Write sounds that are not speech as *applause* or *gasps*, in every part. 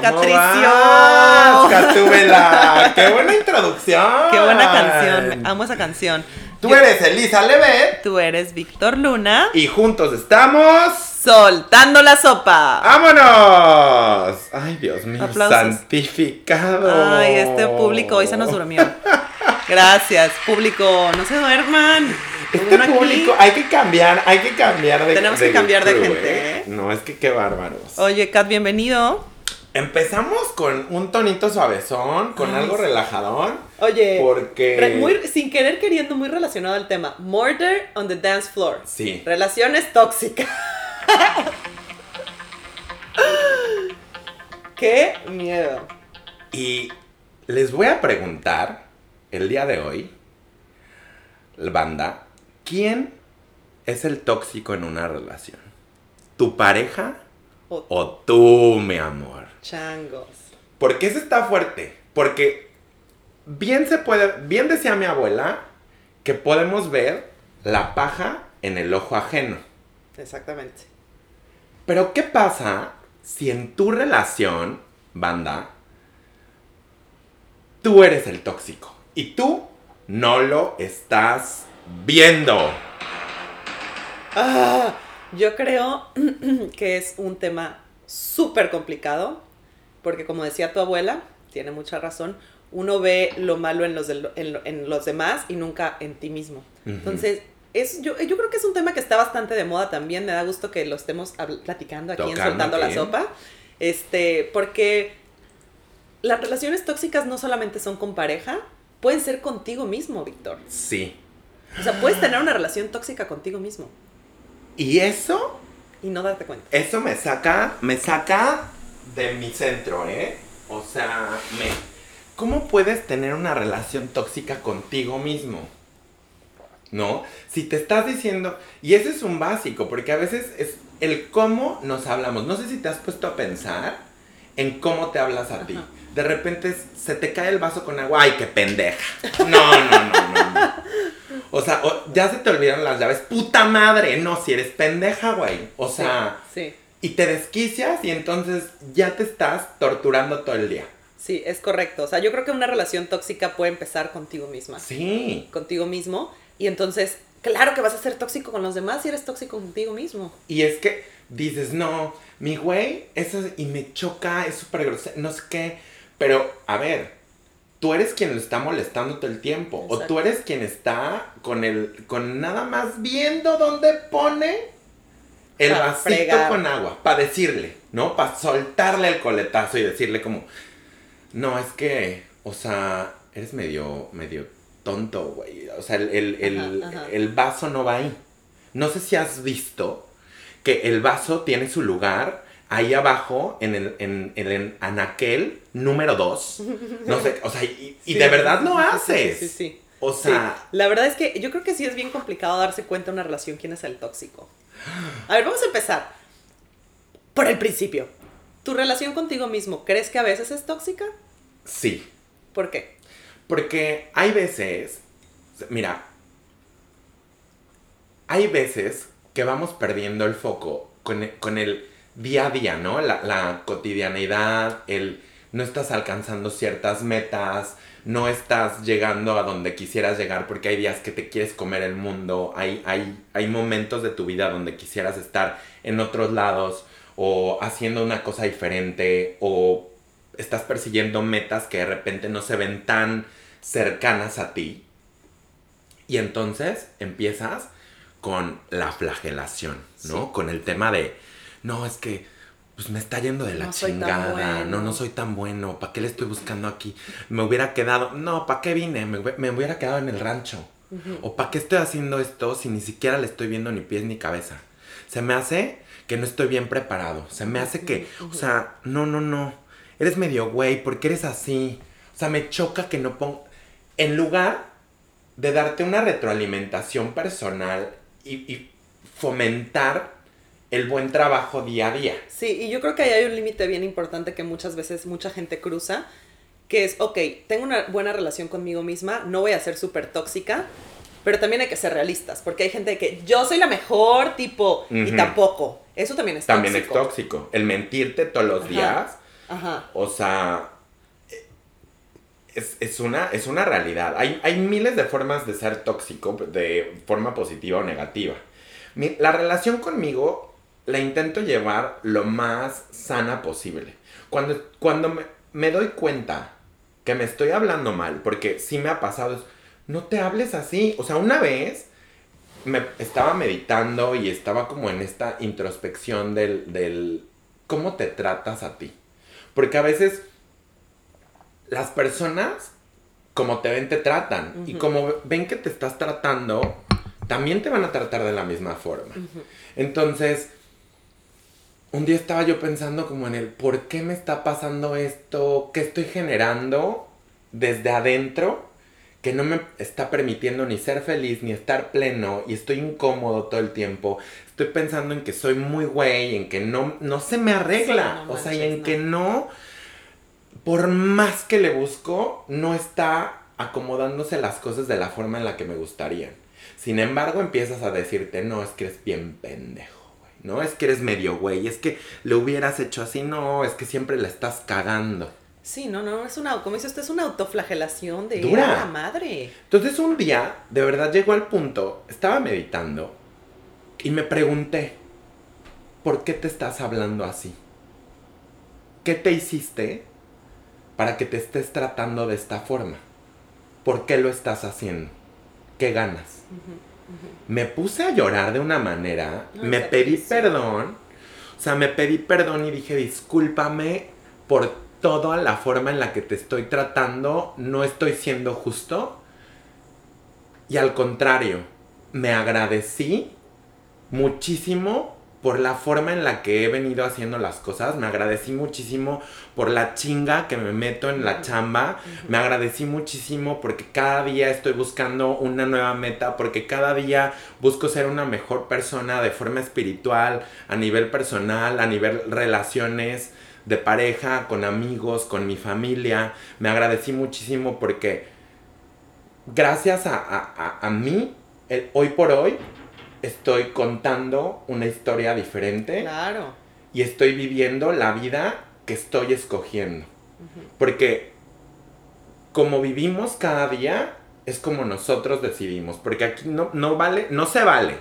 ¿Qué onda, ¿Cómo Catricio? Catúbela? ¡Qué buena introducción! Qué buena canción. Amo esa canción. Tú Yo- eres Elisa Levet Tú eres Víctor Luna. y juntos estamos. Soltando la sopa. ¡Vámonos! Ay, Dios mío, Aplausos. santificado. Ay, este público hoy se nos durmió. Gracias, público. No se duerman. Este Uno aquí. público, hay que cambiar, hay que cambiar de Tenemos que cambiar de gente, ¿eh? No, es que qué bárbaros. Oye, Kat, bienvenido. Empezamos con un tonito suavezón, con Ay, algo sí. relajadón. Oye, Porque- muy, sin querer queriendo, muy relacionado al tema. Murder on the dance floor. Sí. Relaciones tóxicas. Qué miedo. Y les voy a preguntar el día de hoy, banda, ¿quién es el tóxico en una relación? ¿Tu pareja O- o tú, mi amor? Changos. Porque eso está fuerte. Porque bien se puede, bien decía mi abuela, que podemos ver la paja en el ojo ajeno. Exactamente. Pero ¿qué pasa si en tu relación, banda, tú eres el tóxico y tú no lo estás viendo? Ah, yo creo *clears throat* que es un tema súper complicado, porque como decía tu abuela, tiene mucha razón, uno ve lo malo en los, en, en los demás y nunca en ti mismo. Entonces, es, yo, yo creo que es un tema que está bastante de moda también, me da gusto que lo estemos platicando aquí en Tocando Soltando la. Sopa, este, porque las relaciones tóxicas no solamente son con pareja, pueden ser contigo mismo, Víctor. Sí. O sea, puedes tener una relación tóxica contigo mismo Y eso, y no darte cuenta. eso me saca, me saca de mi centro, ¿eh? O sea, me... ¿Cómo puedes tener una relación tóxica contigo mismo? ¿No? Si te estás diciendo, y ese es un básico, porque a veces es el cómo nos hablamos. No sé si te has puesto a pensar en cómo te hablas a ti. De repente se te cae el vaso con agua, ¡ay, qué pendeja! No, no, no, no, no. O sea, o- ya se te olvidaron las llaves. ¡Puta madre! No, si eres pendeja, güey. O sea, sí, y te desquicias y entonces ya te estás torturando todo el día. sí, es correcto. O sea, yo creo que una relación tóxica puede empezar contigo misma, Sí. contigo mismo, y entonces, claro que vas a ser tóxico con los demás si eres tóxico contigo mismo. Y es que dices, no, mi güey, eso y me choca, es súper grosero, no sé qué. Pero, a ver, tú eres quien lo está molestando todo el tiempo. O tú eres quien está con el, con nada más viendo dónde pone el Pa' vasito fregar. con agua. Para decirle, ¿no? Para soltarle el coletazo y decirle como, no, es que, o sea, eres medio, medio tonto, güey. O sea, el, el, el- Ajá, ajá. el vaso no va ahí. No sé si has visto que el vaso tiene su lugar ahí abajo en el en, en el anaquel número 2. No sé, o sea, y, y *laughs* Sí, de verdad lo haces. Sí, sí, sí. O Sí, sea, la verdad es que yo creo que sí es bien complicado darse cuenta en una relación quién es el tóxico. A ver, vamos a empezar por el principio. ¿Tu relación contigo mismo crees que a veces es tóxica? sí. ¿Por qué? Porque hay veces, mira, hay veces que vamos perdiendo el foco con el, con el día a día, ¿no? La, la cotidianidad, el no estás alcanzando ciertas metas, no estás llegando a donde quisieras llegar porque hay días que te quieres comer el mundo, hay, hay, hay momentos de tu vida donde quisieras estar en otros lados o haciendo una cosa diferente o estás persiguiendo metas que de repente no se ven tan cercanas a ti. Y entonces empiezas con la flagelación, ¿no? Sí. Con el tema de, no, es que pues me está yendo de la No chingada, bueno. no, no soy tan bueno, ¿para qué le estoy buscando aquí? Me hubiera quedado, no, ¿para qué vine? Me, me hubiera quedado en el rancho. ¿O para qué estoy haciendo esto si ni siquiera le estoy viendo ni pies ni cabeza? Se me hace que no estoy bien preparado. Se me hace que, o sea, no, no, no. Eres medio güey, ¿por qué eres así? O sea, me choca que no ponga... En lugar de darte una retroalimentación personal y, y fomentar el buen trabajo día a día. Sí, y yo creo que ahí hay un límite bien importante que muchas veces mucha gente cruza, que es, ok, tengo una buena relación conmigo misma, no voy a ser súper tóxica, Pero también hay que ser realistas, porque hay gente que yo soy la mejor tipo y tampoco. Eso también es También tóxico. es tóxico. El mentirte todos los Ajá. días, Ajá. o sea, es, es una, es una realidad. Hay, hay miles de formas de ser tóxico, de forma positiva o negativa. Mi- la relación conmigo la intento llevar lo más sana posible. Cuando, cuando me, me doy cuenta que me estoy hablando mal, porque sí me ha pasado, es, no te hables así. O sea, una vez me estaba meditando y estaba como en esta introspección del, del cómo te tratas a ti. Porque a veces las personas, como te ven, te tratan. Y como ven que te estás tratando, también te van a tratar de la misma forma. Entonces, un día estaba yo pensando como en el, ¿por qué me está pasando esto? ¿Qué estoy generando desde adentro? Que no me está permitiendo ni ser feliz, ni estar pleno, y estoy incómodo todo el tiempo. Estoy pensando en que soy muy güey, en que no, no se me arregla. Sí, no o sea, y en no. que no, por más que le busco, no está acomodándose las cosas de la forma en la que me gustarían. Sin embargo, empiezas a decirte, no, es que eres bien pendejo. No, es que eres medio güey. Es que le hubieras hecho así, no, es que siempre la estás cagando. Sí, no, no, es una, como dice usted, es una autoflagelación de Dura. "A la madre. Entonces un día, de verdad llegó al punto, estaba meditando y me pregunté, ¿por qué te estás hablando así? ¿Qué te hiciste para que te estés tratando de esta forma? ¿Por qué lo estás haciendo? ¿Qué ganas? Me puse a llorar de una manera, me pedí perdón, o sea, me pedí perdón y dije, discúlpame por toda la forma en la que te estoy tratando, no estoy siendo justo. Y al contrario, me agradecí muchísimo por la forma en la que he venido haciendo las cosas. Me agradecí muchísimo por la chinga que me meto en la chamba. Me agradecí muchísimo porque cada día estoy buscando una nueva meta, porque cada día busco ser una mejor persona de forma espiritual, a nivel personal, a nivel relaciones de pareja, con amigos, con mi familia. Me agradecí muchísimo porque gracias a, a- a- a mí, el- hoy por hoy, estoy contando una historia diferente Claro. y estoy viviendo la vida que estoy escogiendo. Porque como vivimos cada día, es como nosotros decidimos. Porque aquí no, no vale, no se vale,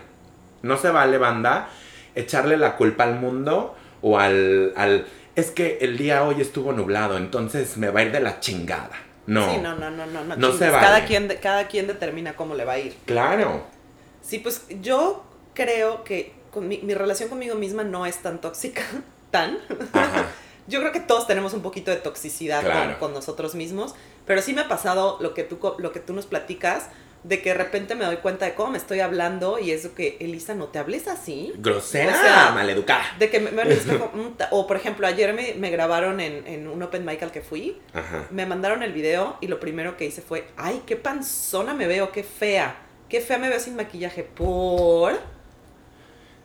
no se vale, banda, echarle la culpa al mundo o al, al es que el día hoy estuvo nublado, entonces me va a ir de la chingada. No. Sí, no, no, no, no. No, No se vale. cada, quien, cada quien determina cómo le va a ir. Claro. Sí, pues yo creo que con mi, mi relación conmigo misma no es tan tóxica, *laughs* tan. Ajá. *laughs* Yo creo que todos tenemos un poquito de toxicidad con- Claro. con, nosotros mismos, pero sí me ha pasado lo que, tú, lo que tú nos platicas, de que de repente me doy cuenta de cómo me estoy hablando y es de que, Elisa, no te hables así. Grosera, O sea, maleducada. De que me, espejo, *laughs* mm, o por ejemplo, ayer me, me grabaron en, en un open mic al que fui, Ajá. me mandaron el video y lo primero que hice fue, ay, qué panzona me veo, qué fea, qué fea me veo sin maquillaje, por...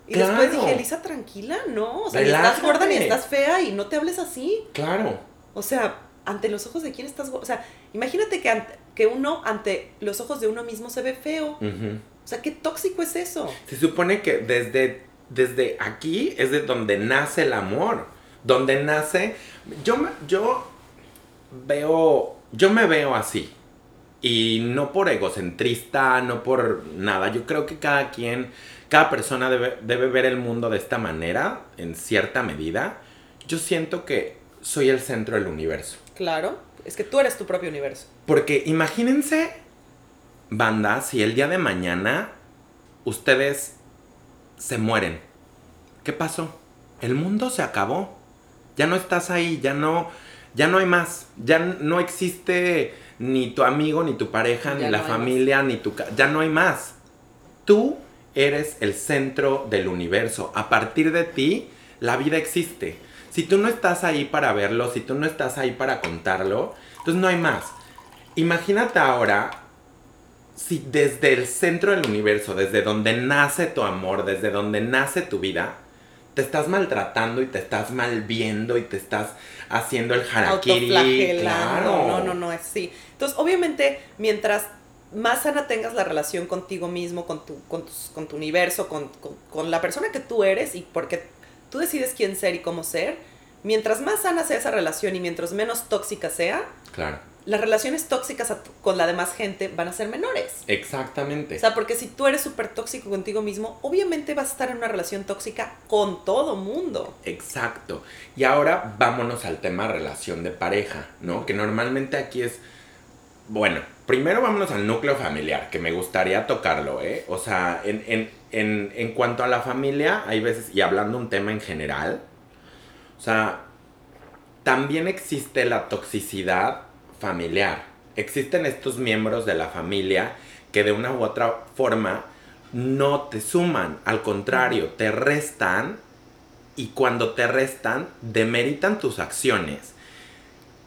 Y después dije, Elisa, tranquila, no, o sea, ni estás gorda ni estás fea y no te hables así. Claro. O sea, ante los ojos de quién estás gorda. O sea, imagínate que, ante- que uno ante los ojos de uno mismo se ve feo. O sea, qué tóxico es eso. Se supone que desde, desde aquí es de donde nace el amor. Donde nace. Yo, yo veo. Yo me veo así. Y no por egocentrista, no por nada. Yo creo que cada quien, cada persona debe, debe ver el mundo de esta manera, en cierta medida. Yo siento que soy el centro del universo. Claro, es que tú eres tu propio universo. Porque imagínense, banda, si el día de mañana ustedes se mueren. ¿Qué pasó? El mundo se acabó. Ya no estás ahí, ya no, ya no hay más. Ya no existe ni tu amigo, ni tu pareja, Ya ni la familia, ni tu... Ya no hay más. Tú eres el centro del universo. A partir de ti, la vida existe. Si tú no estás ahí para verlo, si tú no estás ahí para contarlo, entonces no hay más. Imagínate ahora si desde el centro del universo, desde donde nace tu amor, desde donde nace tu vida, te estás maltratando y te estás mal viendo y te estás haciendo el harakiri. Claro. No, no, no, es sí. Entonces, obviamente, mientras más sana tengas la relación contigo mismo, con tu, con tus- con tu universo, con, con- con la persona que tú eres y porque tú decides quién ser y cómo ser, mientras más sana sea esa relación y mientras menos tóxica sea, Claro. Las relaciones tóxicas con la demás gente van a ser menores. Exactamente. O sea, porque si tú eres súper tóxico contigo mismo, obviamente vas a estar en una relación tóxica con todo mundo. Exacto. Y ahora vámonos al tema relación de pareja, ¿no? Que normalmente aquí es, bueno, primero vámonos al núcleo familiar, que me gustaría tocarlo, ¿eh? O sea, en, en, en, en cuanto a la familia, hay veces, y hablando un tema en general, o sea, también existe la toxicidad familiar. Existen estos miembros de la familia que de una u otra forma no te suman, al contrario, te restan y cuando te restan, demeritan tus acciones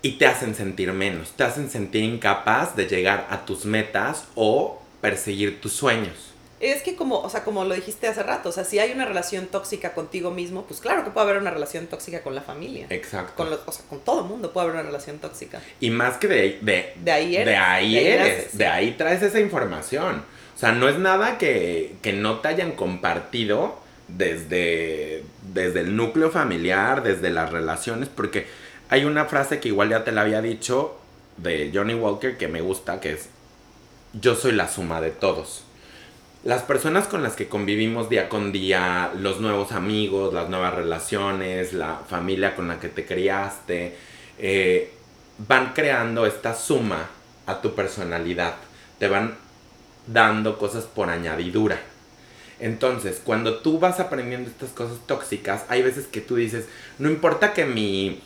y te hacen sentir menos, te hacen sentir incapaz de llegar a tus metas o perseguir tus sueños. Es que como, o sea, como lo dijiste hace rato, o sea, si hay una relación tóxica contigo mismo, pues claro que puede haber una relación tóxica con la familia. Exacto. Con los, o sea, con todo el mundo puede haber una relación tóxica. Y más que de, de, De ahí eres. de ahí de ahí eres, de ahí traes esa información. O sea, no es nada que, que no te hayan compartido desde, desde el núcleo familiar, desde las relaciones, porque hay una frase que igual ya te la había dicho de Johnny Walker que me gusta, que es, yo soy la suma de todos. Las personas con las que convivimos día con día, los nuevos amigos, las nuevas relaciones, la familia con la que te criaste, eh, van creando esta suma a tu personalidad. Te van dando cosas por añadidura. Entonces, cuando tú vas aprendiendo estas cosas tóxicas, hay veces que tú dices, no importa que mi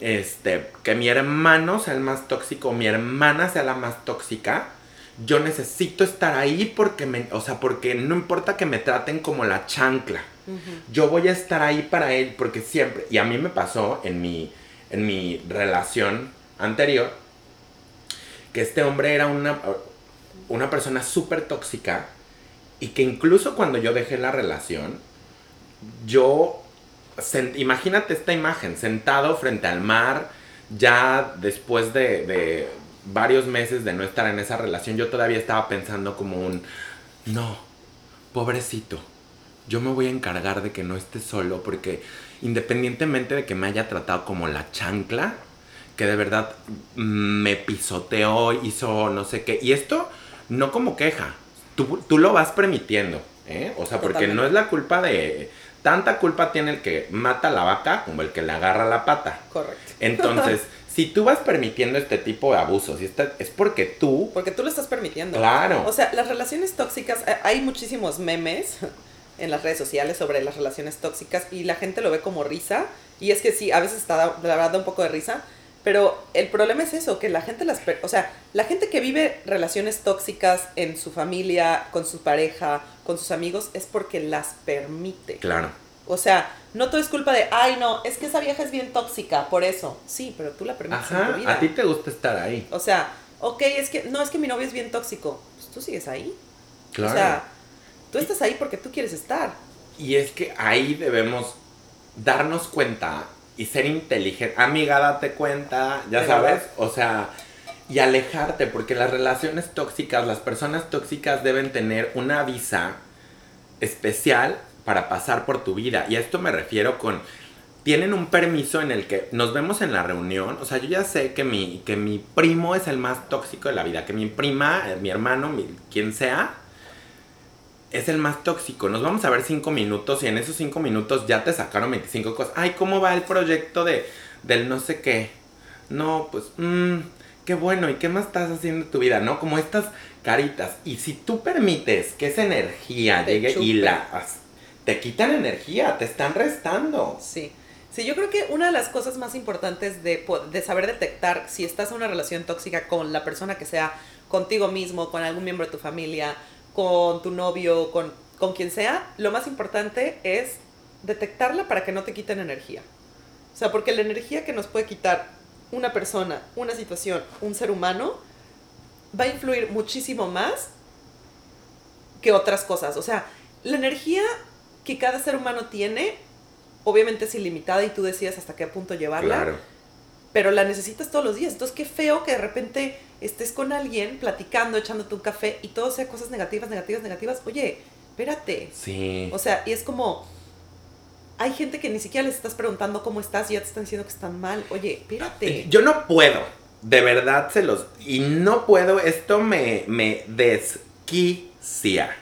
este que mi hermano sea el más tóxico, mi hermana sea la más tóxica, yo necesito estar ahí porque me, o sea, porque no importa que me traten como la chancla. Yo voy a estar ahí para él porque siempre, y a mí me pasó en mi, en mi relación anterior, que este hombre era una, una persona súper tóxica y que incluso cuando yo dejé la relación, yo, sen- imagínate esta imagen, sentado frente al mar, ya después de, de varios meses de no estar en esa relación, yo todavía estaba pensando como un, no, pobrecito, yo me voy a encargar de que no esté solo porque independientemente de que me haya tratado como la chancla, que de verdad me pisoteó, hizo no sé qué, y esto no como queja, tú, tú lo vas permitiendo, ¿eh? O sea, porque no es la culpa de... Tanta culpa tiene el que mata a la vaca como el que le agarra la pata. Correcto. Entonces, *laughs* si tú vas permitiendo este tipo de abusos, y esta- es porque tú, Porque tú lo estás permitiendo. claro, O sea, las relaciones tóxicas, eh, hay muchísimos memes *laughs* en las redes sociales sobre las relaciones tóxicas y la gente lo ve como risa. Y es que sí, a veces está, la verdad, da un poco de risa. Pero el problema es eso, que la gente las... O sea, la gente que vive relaciones tóxicas en su familia, con su pareja, con sus amigos, es porque las permite. claro. O sea, no todo es culpa de, ay, no, es que esa vieja es bien tóxica, por eso. Sí, pero tú la permites en tu Ajá, vida. a ti te gusta estar ahí. O sea, ok, es que, no, es que mi novio es bien tóxico. Pues tú sigues ahí. Claro. O sea, tú estás ahí porque tú quieres estar. Y es que ahí debemos darnos cuenta y ser inteligente. Amiga, date cuenta, ya sabes. O sea, y alejarte, porque las relaciones tóxicas, las personas tóxicas deben tener una visa especial para pasar por tu vida. Y a esto me refiero con... Tienen un permiso en el que nos vemos en la reunión. O sea, yo ya sé que mi, que mi primo es el más tóxico de la vida. Que mi prima, eh, mi hermano, mi- quien sea, es el más tóxico. Nos vamos a ver cinco minutos y en esos cinco minutos ya te sacaron 25 cosas. Ay, ¿cómo va el proyecto de, del no sé qué? No, pues, mmm, qué bueno. ¿Y qué más estás haciendo en tu vida? ¿No? Como estas caritas. Y si tú permites que esa energía Te llegue y la... Te quitan energía, te están restando. Sí. Sí, yo creo que una de las cosas más importantes de, saber detectar si estás en una relación tóxica con la persona que sea, contigo mismo, con algún miembro de tu familia, con tu novio, con, con quien sea, lo más importante es detectarla para que no te quiten energía. O sea, porque la energía que nos puede quitar una persona, una situación, un ser humano, va a influir muchísimo más que otras cosas. O sea, la energía que cada ser humano tiene, obviamente es ilimitada y tú decides hasta qué punto llevarla. Claro. pero la necesitas todos los días. Entonces, qué feo que de repente estés con alguien platicando, echándote un café y todo sea cosas negativas, negativas, negativas. Oye, espérate. Sí. O sea, y es como, hay gente que ni siquiera les estás preguntando cómo estás y ya te están diciendo que están mal. Oye, espérate. Yo no puedo, de verdad se los... Y no puedo, esto me, me desquicia.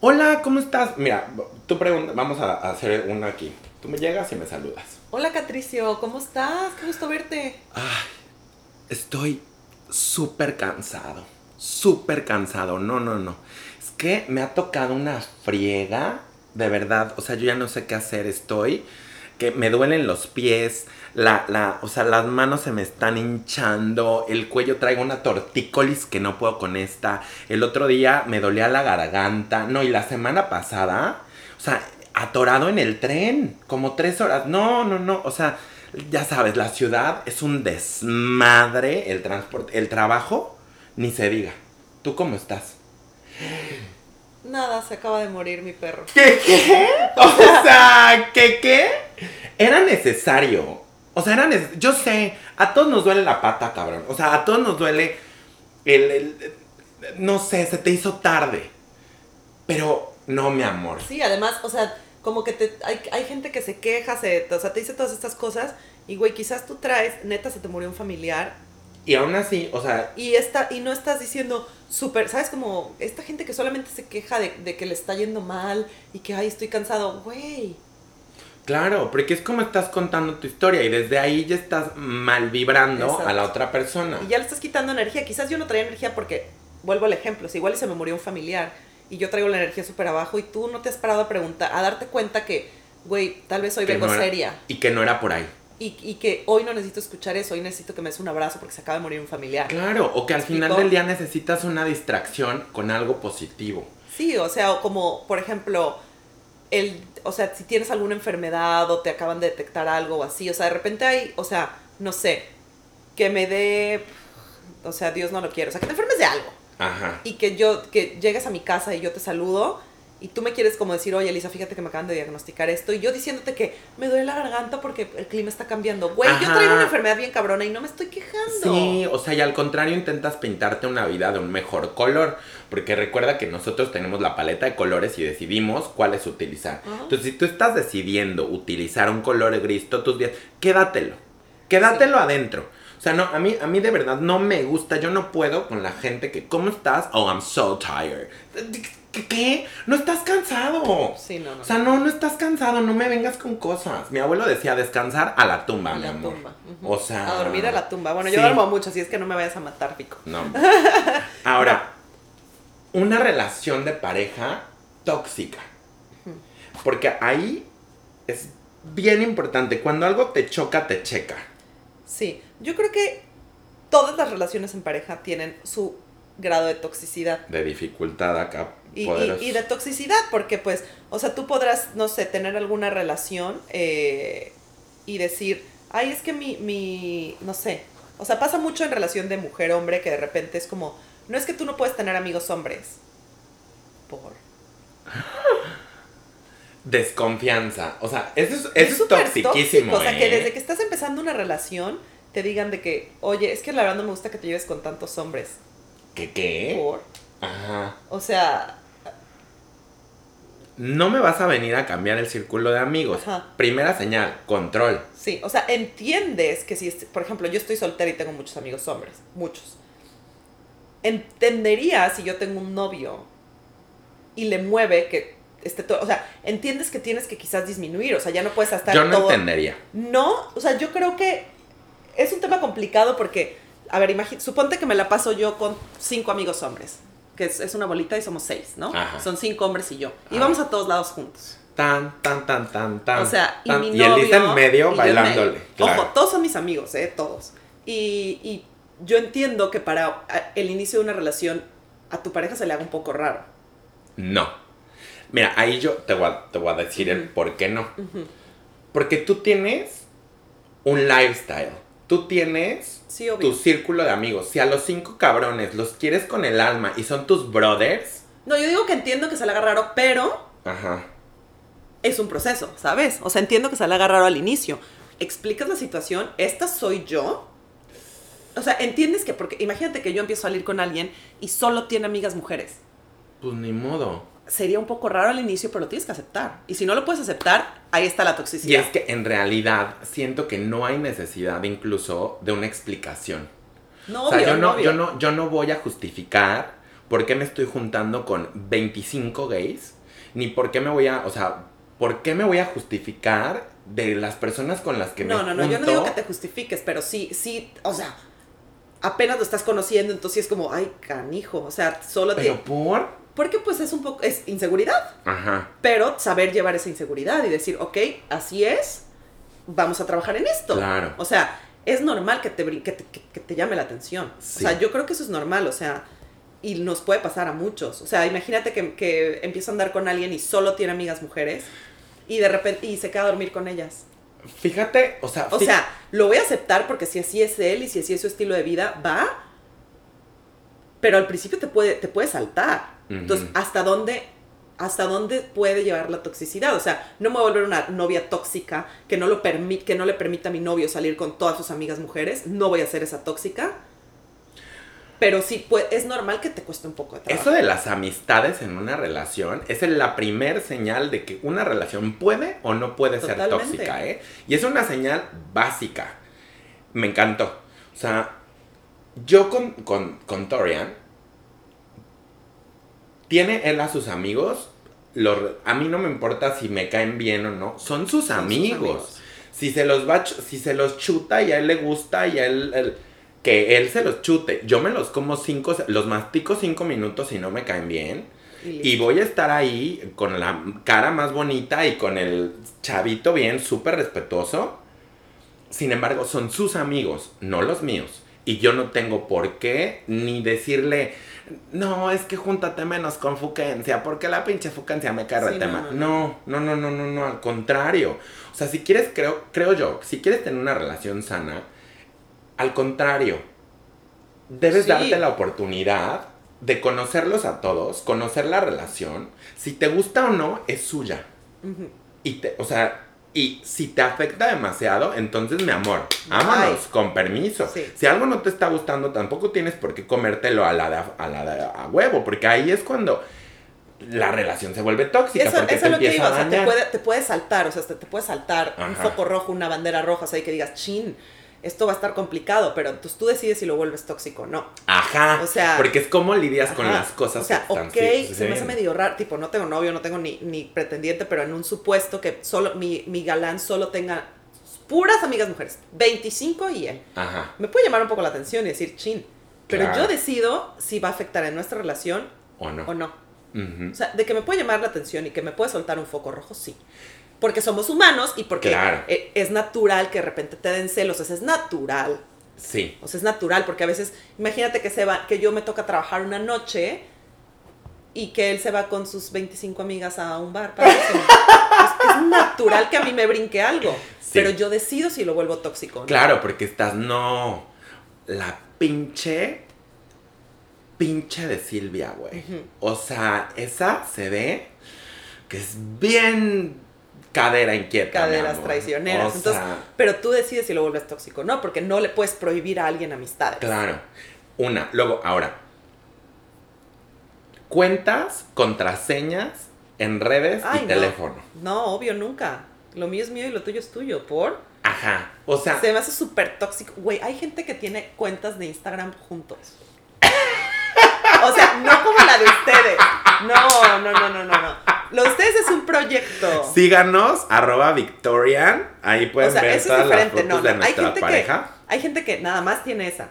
Hola, ¿cómo estás? Mira, tú pregunta, vamos a hacer una aquí. Tú me llegas y me saludas. Hola, Catricio, ¿cómo estás? Qué gusto verte. Ay, estoy súper cansado. Súper cansado. No, no, no. Es que me ha tocado una friega. De verdad. O sea, yo ya no sé qué hacer. Estoy. Que me duelen los pies. La, la, o sea, las manos se me están hinchando. El cuello traigo una tortícolis que no puedo con esta. El otro día me dolía la garganta. No, y la semana pasada. O sea, atorado en el tren. Como tres horas. No, no, no. O sea ya sabes, la ciudad es un desmadre, el transporte, el trabajo, ni se diga. ¿Tú cómo estás? Nada, se acaba de morir mi perro. ¿Qué qué? O sea, ¿qué qué? Era necesario. O sea, era necesario. Yo sé, a todos nos duele la pata, cabrón. O sea, a todos nos duele el, el no sé, se te hizo tarde. Pero no, mi amor. Sí, además, o sea, como que te, hay, hay gente que se queja, se, o sea, te dice todas estas cosas y, güey, quizás tú traes, neta, se te murió un familiar. Y aún así, o sea... Y, esta, y no estás diciendo súper, ¿sabes? Como esta gente que solamente se queja de, de, que le está yendo mal y que, ay, estoy cansado, güey. Claro, porque es como estás contando tu historia y desde ahí ya estás mal vibrando Exacto. a la otra persona. Y ya le estás quitando energía. Quizás yo no traía energía porque, vuelvo al ejemplo, si igual se me murió un familiar y yo traigo la energía súper abajo y tú no te has parado a preguntar, a darte cuenta que, güey, tal vez hoy que vengo no era, seria. Y que no era por ahí. Y, y, que hoy no necesito escuchar eso, hoy necesito que me des un abrazo porque se acaba de morir un familiar. Claro, o que al final del día necesitas una distracción con algo positivo. Sí, o sea, como, por ejemplo, el, o sea, si tienes alguna enfermedad o te acaban de detectar algo o así, o sea, de repente hay, o sea, no sé, que me dé, o sea, Dios no lo quiere, o sea, que te enfermes de algo. Ajá. Y que yo, que llegues a mi casa y yo te saludo y tú me quieres como decir, oye Elisa, fíjate que me acaban de diagnosticar esto y yo diciéndote que me duele la garganta porque el clima está cambiando. Güey, yo traigo una enfermedad bien cabrona y no me estoy quejando. Sí, o sea, y al contrario intentas pintarte una vida de un mejor color, porque recuerda que nosotros tenemos la paleta de colores y decidimos cuáles utilizar. Entonces, si tú estás decidiendo utilizar un color gris todos tus días, quédatelo. Quédatelo sí. adentro. O sea, no, a mí, a mí de verdad no me gusta, yo no puedo con la gente que, ¿cómo estás? Oh, I'm so tired. ¿Qué? qué? No estás cansado. Sí, no, no. O sea, no, no estás cansado, no me vengas con cosas. Mi abuelo decía descansar a la tumba, a mi la amor. tumba. Uh -huh. O sea. A dormir a la tumba. Bueno, yo duermo mucho, así es que no me vayas a matar, Pico. No. *laughs* Ahora, una relación de pareja tóxica. Porque ahí es bien importante. Cuando algo te choca, te checa. Sí, yo creo que todas las relaciones en pareja tienen su grado de toxicidad. De dificultad acá. Y, y, y, de toxicidad, porque pues, o sea, tú podrás, no sé, tener alguna relación eh, y decir, ay, es que mi, mi, no sé, o sea, pasa mucho en relación de mujer-hombre que de repente es como, no es que tú no puedes tener amigos hombres. Por. *gasps* Desconfianza. O sea, eso es, eso es, toxiquísimo. Tóxico. O sea, ¿eh? que desde que estás empezando una relación, te digan de que, oye, es que la verdad no me gusta que te lleves con tantos hombres. ¿Qué qué? Por. Ajá. O sea. No me vas a venir a cambiar el círculo de amigos. Ajá. Primera señal, control. Sí, o sea, entiendes que si, por ejemplo, yo estoy soltera y tengo muchos amigos hombres, muchos. Entendería si yo tengo un novio y le mueve que este todo, o sea, entiendes que tienes que quizás disminuir, o sea, ya no puedes estar Yo no todo... entendería. No, o sea, yo creo que es un tema complicado porque, a ver, imagínate, suponte que me la paso yo con cinco amigos hombres, que es, es una bolita y somos seis, ¿no? Ajá. Son cinco hombres y yo. Y Ajá. vamos a todos lados juntos. Tan, tan, tan, tan, tan. O sea, y mi y él está en medio en bailándole. medio. Claro. Ojo, todos son mis amigos, ¿eh? Todos. Y, y yo entiendo que para el inicio de una relación a tu pareja se le haga un poco raro. No. Mira, ahí yo te voy a, te voy a decir el por qué no. Porque tú tienes un lifestyle. Tú tienes Sí, tu círculo de amigos. Si a los cinco cabrones los quieres con el alma y son tus brothers, No, yo digo que entiendo que se le haga raro, pero ajá. es un proceso, ¿sabes? O sea, entiendo que se le haga raro al inicio. explicas la situación, esta soy yo. O sea, entiendes que, porque imagínate que yo empiezo a salir con alguien y solo tiene amigas mujeres. Pues ni modo. Sería un poco raro al inicio, pero lo tienes que aceptar. Y si no lo puedes aceptar, ahí está la toxicidad. Y es que en realidad siento que no hay necesidad incluso de una explicación. no, o sea, obvio, yo no, obvio. yo no, yo no voy a justificar por qué me estoy juntando con 25 gays, ni por qué me voy a, o sea, por qué me voy a justificar de las personas con las que me No, no, no, yo no digo que te justifiques, pero sí, sí, o sea, apenas lo estás conociendo, entonces es como, ay, canijo, o sea, solo Pero te... por... Porque pues es un poco, es inseguridad, Ajá. pero saber llevar esa inseguridad y decir, ok, así es, vamos a trabajar en esto. Claro. O sea, es normal que te, que te, que- te llame la atención. Sí. O sea, yo creo que eso es normal, o sea, y nos puede pasar a muchos. O sea, imagínate que, que empieza a andar con alguien y solo tiene amigas mujeres y de repente, y se queda a dormir con ellas. Fíjate, o sea, O sea, lo voy a aceptar porque si así es él y si así es su estilo de vida, va. Pero al principio te puede, te puede saltar. Entonces. ¿hasta dónde, ¿hasta dónde puede llevar la toxicidad? O sea, no me voy a volver una novia tóxica que no, lo que no le permita a mi novio salir con todas sus amigas mujeres. No voy a ser esa tóxica. Pero sí, pues, es normal que te cueste un poco de trabajo. Eso de las amistades en una relación es la primer señal de que una relación puede o no puede ser tóxica, ¿eh? Y es una señal básica. Me encantó. O sea, yo con, con, con Torian, tiene él a sus amigos, los a mí no me importa si me caen bien o no, son sus, Son sus amigos. Si se los va, si se los chuta y a él le gusta y a él, él- que él se los chute. Yo me los como cinco, los mastico cinco minutos y no me caen bien. listo. Y voy a estar ahí con la cara más bonita y con el chavito bien, súper respetuoso. Sin embargo, son sus amigos, no los míos. Y yo no tengo por qué ni decirle, no, es que júntate menos con Fuquencia, porque la pinche Fuquencia me cae Sí, el tema. no, No, no, no, no, no, no, al contrario. O sea, si quieres, creo, creo yo, si quieres tener una relación sana, al contrario, debes Sí. darte la oportunidad de conocerlos a todos, conocer la relación. Si te gusta o no, es suya. Y te, o sea, y si te afecta demasiado, entonces mi amor, vámonos, Bye. con permiso. Sí. Si algo no te está gustando, tampoco tienes por qué comértelo a la de a, a la de a huevo, porque ahí es cuando la relación se vuelve tóxica, Eso, porque eso te es lo que digo, o sea, te puede, te puede saltar, o sea, te, te puede saltar un foco rojo, una bandera roja, o sea, y que digas, chin, esto va a estar complicado, pero entonces tú decides si lo vuelves tóxico o no. Ajá, O sea, porque es como lidias con las cosas O sea, ok, sí, se me hace medio raro, tipo, no tengo novio, no tengo ni, ni pretendiente, pero en un supuesto que solo mi, mi galán solo tenga puras amigas mujeres, 25 y él. Ajá, Me puede llamar un poco la atención y decir, chin, pero Claro. yo decido si va a afectar en nuestra relación o no. o no. O sea, de que me puede llamar la atención y que me puede soltar un foco rojo, sí. Porque somos humanos y porque Claro. eh, es natural que de repente te den celos, o sea, es natural. Sí, O sea, es natural, porque a veces, imagínate que, se va, que yo me toca trabajar una noche y que él se va con sus 25 amigas a un bar. padrísimo. es, es natural que a mí me brinque algo, Sí. pero yo decido si lo vuelvo tóxico. no. claro, porque estás, no, la pinche, pinche de Silvia, güey. O sea, esa se ve que es bien cadera inquieta. Caderas traicioneras. O Entonces, pero tú decides si lo vuelves tóxico, ¿no? Porque no le puedes prohibir a alguien amistades. claro. Una, luego, ahora, cuentas, contraseñas en redes Ay, y no. teléfono. No, obvio, nunca. Lo mío es mío y lo tuyo es tuyo. ¿Por? Ajá. O sea, Se me hace súper tóxico. Güey, hay gente que tiene cuentas de Instagram juntos. O sea, no como la de ustedes. No, no, no, no, no, no. Lo de ustedes es un proyecto. síganos, arroba Victorian. Ahí pueden o sea, ver eso es todas las diferente. fotos No, de no. Hay nuestra gente, que, pareja. hay gente que nada más tiene esa.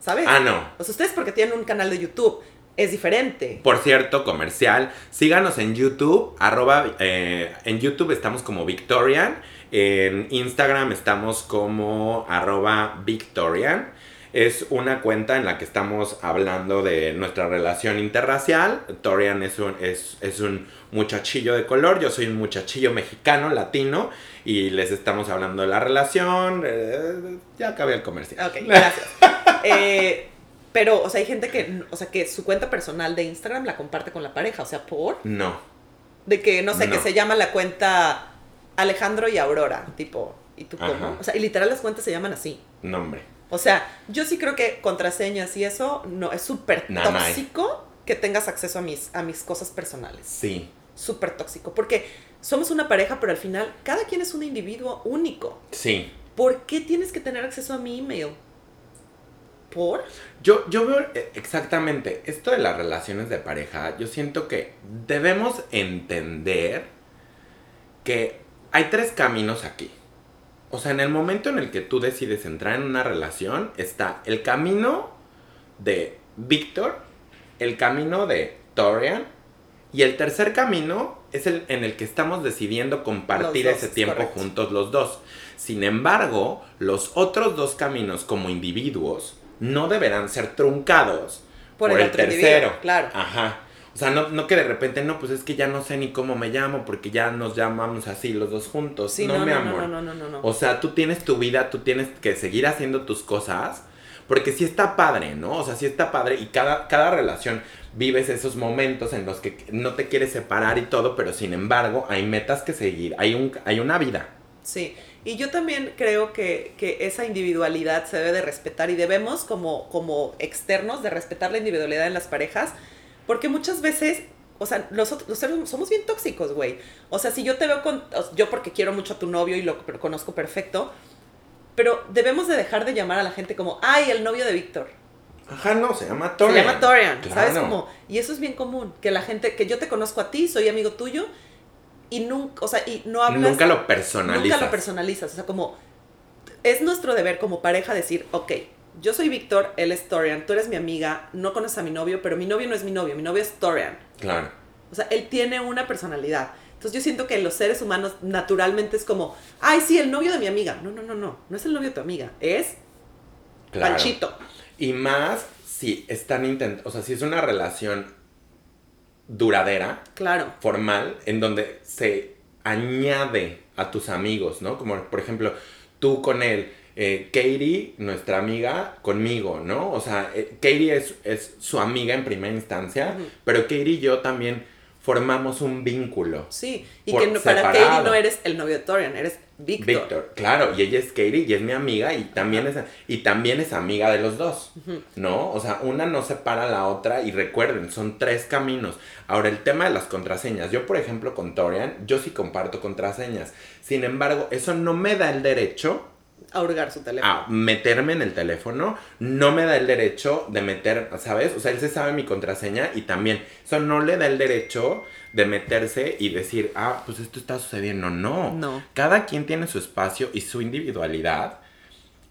¿Sabes? Ah, no. O sea, ustedes porque tienen un canal de YouTube. Es diferente. Por cierto, comercial, síganos en YouTube, arroba, eh, en YouTube estamos como Victorian, en Instagram estamos como arroba Victorian. Es una cuenta en la que estamos hablando de nuestra relación interracial. Torian es un, es, es un muchachillo de color, yo soy un muchachillo mexicano, latino, y les estamos hablando de la relación. eh, ya acabé el comercial. Ok, gracias. *laughs* Eh, pero, o sea, hay gente que, o sea, que su cuenta personal de Instagram la comparte con la pareja. O sea, ¿por? No. De que, no sé, que se llama la cuenta Alejandro y Aurora, tipo, ¿y tú cómo? Ajá. O sea, y literal las cuentas se llaman así. Nombre. O sea, yo sí creo que contraseñas y eso no es súper tóxico que tengas acceso a mis, a mis cosas personales. Sí, Súper tóxico. Porque somos una pareja, pero al final cada quien es un individuo único. sí. ¿Por qué tienes que tener acceso a mi email? ¿Por? Yo, yo veo eh, exactamente esto de las relaciones de pareja. Yo siento que debemos entender que hay tres caminos aquí. O sea, en el momento en el que tú decides entrar en una relación, está el camino de Víctor, el camino de Torian, y el tercer camino es el en el que estamos decidiendo compartir dos, ese tiempo correcto. juntos los dos. Sin embargo, los otros dos caminos como individuos no deberán ser truncados Por por, el el, tercero. claro. Ajá. O sea, no, no que de repente, no, pues es que ya no sé ni cómo me llamo porque ya nos llamamos así los dos juntos. Sí, no, no, mi no, amor. no, no, no, no, no. O sea, tú tienes tu vida, tú tienes que seguir haciendo tus cosas. Porque sí está padre, ¿no? O sea, sí está padre y cada, cada relación vives esos momentos en los que no te quieres separar y todo, pero sin embargo hay metas que seguir, hay, un, hay una vida. Sí, y yo también creo que, que esa individualidad se debe de respetar y debemos como, como externos de respetar la individualidad en las parejas, porque muchas veces, o sea, nosotros los seres somos bien tóxicos, güey. O sea, si yo te veo con, yo porque quiero mucho a tu novio y lo conozco perfecto, pero debemos de dejar de llamar a la gente como, ay, el novio de Víctor. Ajá, no, se llama Se Torian. llama Torian, ¿sabes? Como, y eso es bien común, que la gente, que yo te conozco a ti, soy amigo tuyo, y nunca, o sea, y no hablas... Nunca lo personalizas. Nunca lo personalizas. O sea, como es nuestro deber como pareja decir, ok, yo soy Víctor, él es Torian, tú eres mi amiga, no conoces a mi novio, pero mi novio no es mi novio, mi novio es Torian. Claro. O sea, él tiene una personalidad. Entonces yo siento que los seres humanos naturalmente es como, ay, sí, el novio de mi amiga. No, no, no, no, no es el novio de tu amiga, es Claro. Panchito. Y más si están intentando, o sea, si es una relación duradera, Claro. formal, en donde se añade a tus amigos, ¿no? Como por ejemplo, tú con él, eh, Katie, nuestra amiga, conmigo, ¿no? O sea, eh, Katie es, es su amiga en primera instancia, pero Katie y yo también formamos un vínculo. Sí, y que no- para. Katie no eres el novio de Torian, eres Víctor. Víctor, claro, y ella es Katie y es mi amiga y también es y también es amiga de los dos. ¿no? O sea, una no separa a la otra y recuerden, son tres caminos. Ahora, el tema de las contraseñas, yo por ejemplo con Torian, yo sí comparto contraseñas. Sin embargo, eso no me da el derecho A hurgar su teléfono. a meterme en el teléfono, no me da el derecho de meter, ¿sabes? O sea, él se sabe mi contraseña y también eso no le da el derecho de meterse y decir, ah, pues esto está sucediendo. No. No. Cada quien tiene su espacio y su individualidad,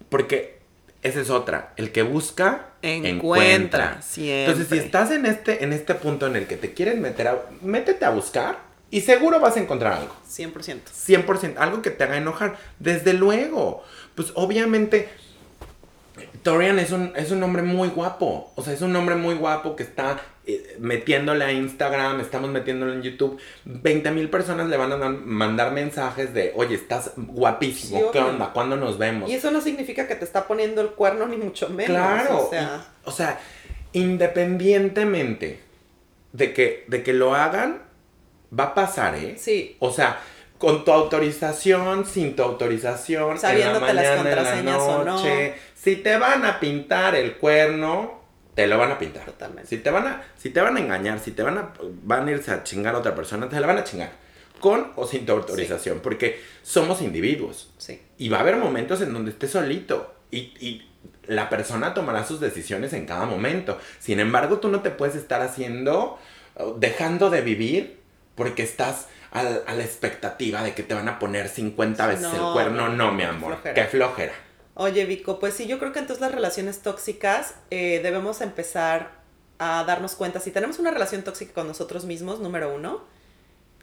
porque esa es otra. El que busca, Encuentra. Entonces, si estás en este, en este punto en el que te quieres meter a, métete a buscar y seguro vas a encontrar algo. 100%. 100%, algo que te haga enojar. Desde luego. Pues obviamente, Torian es un, es un hombre muy guapo. O sea, es un hombre muy guapo que está eh, metiéndole a Instagram, estamos metiéndole en YouTube. 20 mil personas le van a mandar mensajes de, oye, estás guapísimo. Sí, ¿Qué obvio. onda? ¿Cuándo nos vemos? Y eso no significa que te está poniendo el cuerno ni mucho menos. Claro. O sea, y- o sea, independientemente de que, de que lo hagan, va a pasar, ¿eh? sí. O sea, con tu autorización, sin tu autorización, Sabiéndote en la las contraseñas en o no. Si te van a pintar el cuerno, te lo van a pintar. Totalmente. Si te van a, si te van a engañar, si te van a, van a irse a chingar a otra persona, te la van a chingar. Con o sin tu autorización, porque somos individuos. Sí. Y va a haber momentos en donde estés solito. Y, y la persona tomará sus decisiones en cada momento. Sin embargo, tú no te puedes estar haciendo, dejando de vivir porque estás al- a la expectativa de que te van a poner 50 veces No, el cuerno. no, mi amor. flojera. Qué flojera. Oye, Vico, pues sí, yo creo que entonces las relaciones tóxicas eh, debemos empezar a darnos cuenta. Si tenemos una relación tóxica con nosotros mismos, número uno,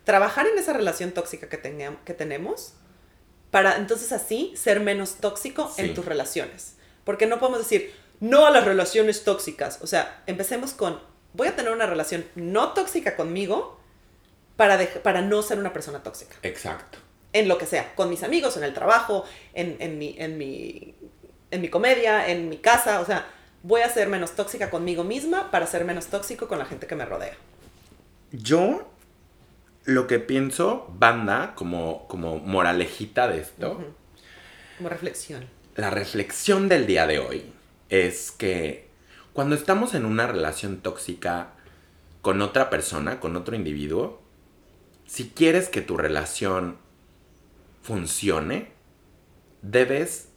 trabajar en esa relación tóxica que, tengam- que tenemos para entonces así ser menos tóxico Sí. en tus relaciones. Porque no podemos decir no a las relaciones tóxicas. O sea, empecemos con voy a tener una relación no tóxica conmigo para, para no ser una persona tóxica Exacto. en lo que sea, con mis amigos, en el trabajo, en, en, mi, en, mi, en mi comedia, en mi casa, o sea, voy a ser menos tóxica conmigo misma para ser menos tóxico con la gente que me rodea. Yo lo que pienso, banda, como, como moralejita de esto. Como reflexión. la reflexión del día de hoy es que cuando estamos en una relación tóxica con otra persona, con otro individuo, si quieres que tu relación funcione, debes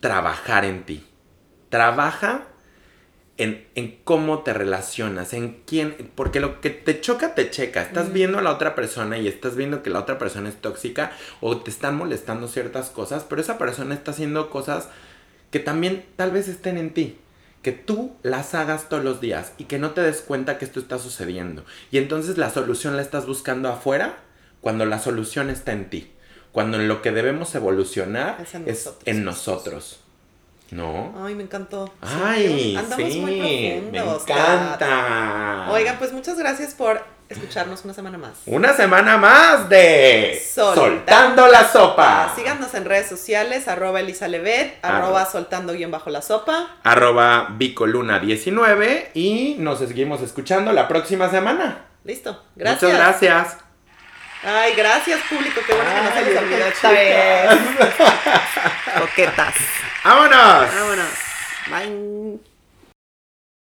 trabajar en ti. Trabaja en, en cómo te relacionas, en quién, porque lo que te choca, te checa. Estás Mm. viendo a la otra persona y estás viendo que la otra persona es tóxica o te están molestando ciertas cosas, pero esa persona está haciendo cosas que también tal vez estén en ti. Que tú las hagas todos los días y que no te des cuenta que esto está sucediendo. Y entonces la solución la estás buscando afuera cuando la solución está en ti. Cuando en lo que debemos evolucionar Es en es nosotros. en nosotros. ¿No? Ay, me encantó. Ay, andamos sí, muy me profundos. Kat. encanta. Oigan, pues muchas gracias por escucharnos una semana más. Una semana más de Soltando Soltando la Sopa. Síganos en redes sociales, arroba Elisa Levet, Arroba. soltando guion bajo la sopa. Arroba Vicoluna19 y nos seguimos escuchando la próxima semana. Listo. Gracias. Muchas gracias. Ay, gracias, público. Qué bueno que no se les olvidó esta vez. Coquetas. *laughs* ¡Vámonos! Vámonos. Bye.